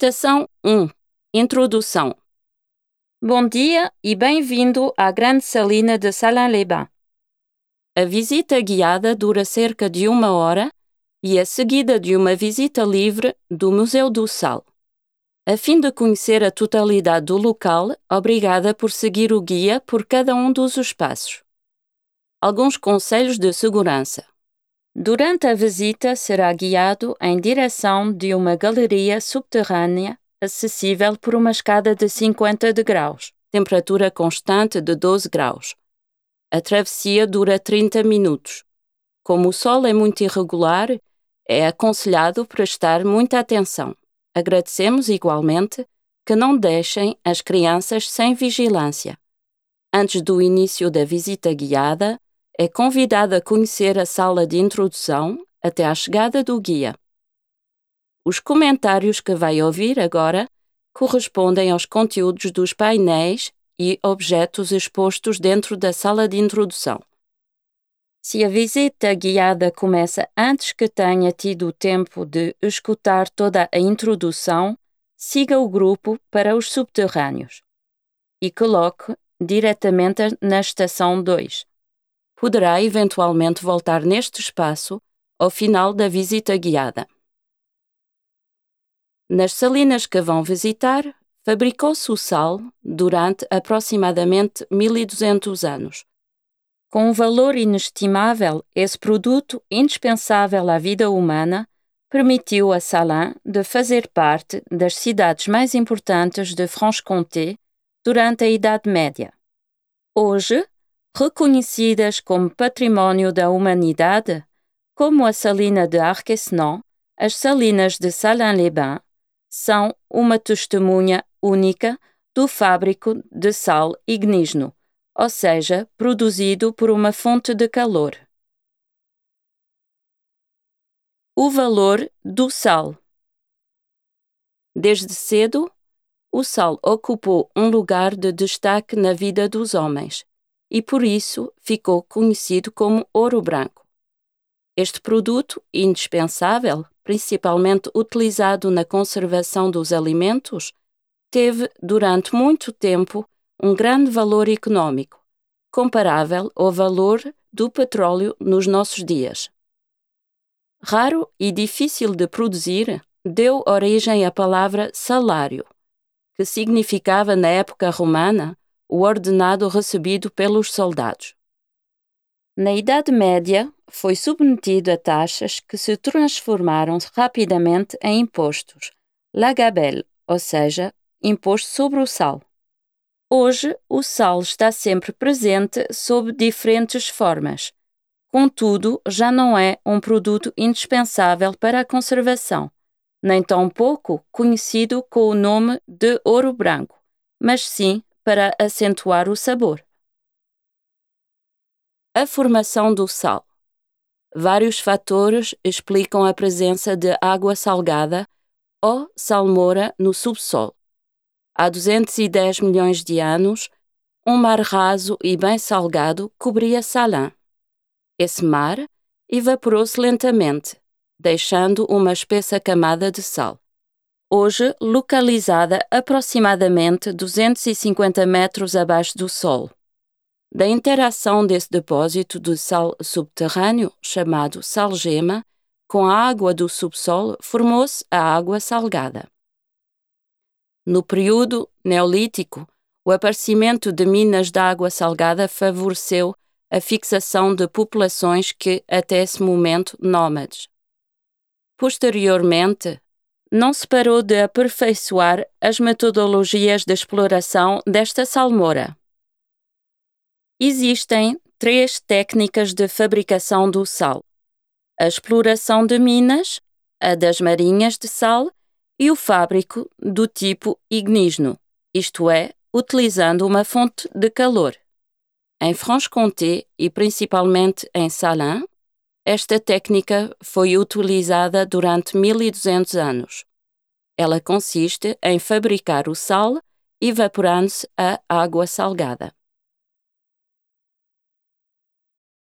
Estação 1 Introdução Bom dia e bem-vindo à Grande Salina de Salins-les-Bains. A visita guiada dura cerca de uma hora e é seguida de uma visita livre do Museu do Sal. A fim de conhecer a totalidade do local, obrigada por seguir o guia por cada um dos espaços. Alguns conselhos de segurança. Durante a visita, será guiado em direção de uma galeria subterrânea acessível por uma escada de 50 degraus, temperatura constante de 12 graus. A travessia dura 30 minutos. Como o sol é muito irregular, é aconselhado prestar muita atenção. Agradecemos igualmente que não deixem as crianças sem vigilância. Antes do início da visita guiada, é convidado a conhecer a sala de introdução até à chegada do guia. Os comentários que vai ouvir agora correspondem aos conteúdos dos painéis e objetos expostos dentro da sala de introdução. Se a visita guiada começa antes que tenha tido tempo de escutar toda a introdução, siga o grupo para os subterrâneos e coloque diretamente na estação 2. Poderá eventualmente voltar neste espaço ao final da visita guiada. Nas salinas que vão visitar, fabricou-se o sal durante aproximadamente 1200 anos. Com um valor inestimável, esse produto, indispensável à vida humana, permitiu a Salins de fazer parte das cidades mais importantes de Franche-Comté durante a Idade Média. Hoje, reconhecidas como Património da Humanidade, como a salina de Arquesnon, as salinas de Salins-les-Bains são uma testemunha única do fábrico de sal ignígeno, ou seja, produzido por uma fonte de calor. O valor do sal. Desde cedo, o sal ocupou um lugar de destaque na vida dos homens e por isso ficou conhecido como ouro branco. Este produto, indispensável principalmente utilizado na conservação dos alimentos, teve durante muito tempo um grande valor econômico, comparável ao valor do petróleo nos nossos dias. Raro e difícil de produzir, deu origem à palavra salário, que significava na época romana o ordenado recebido pelos soldados. Na Idade Média, foi submetido a taxas que se transformaram rapidamente em impostos, la gabelle, ou seja, imposto sobre o sal. Hoje, o sal está sempre presente sob diferentes formas. Contudo, já não é um produto indispensável para a conservação, nem tampouco conhecido com o nome de ouro branco, mas sim para acentuar o sabor. A formação do sal. Vários fatores explicam a presença de água salgada ou salmoura no subsolo. Há 210 milhões de anos, um mar raso e bem salgado cobria Salin. Esse mar evaporou-se lentamente, deixando uma espessa camada de sal. Hoje localizada aproximadamente 250 metros abaixo do solo. Da interação desse depósito de sal subterrâneo, chamado salgema, com a água do subsolo, formou-se a água salgada. No período Neolítico, o aparecimento de minas de água salgada favoreceu a fixação de populações que, até esse momento, nómades. Posteriormente, não se parou de aperfeiçoar as metodologias de exploração desta salmoura. Existem três técnicas de fabricação do sal: a exploração de minas, a das marinhas de sal e o fábrico do tipo ignígeno, isto é, utilizando uma fonte de calor. Em Franche-Comté e principalmente em Salins, esta técnica foi utilizada durante 1200 anos. Ela consiste em fabricar o sal evaporando-se a água salgada.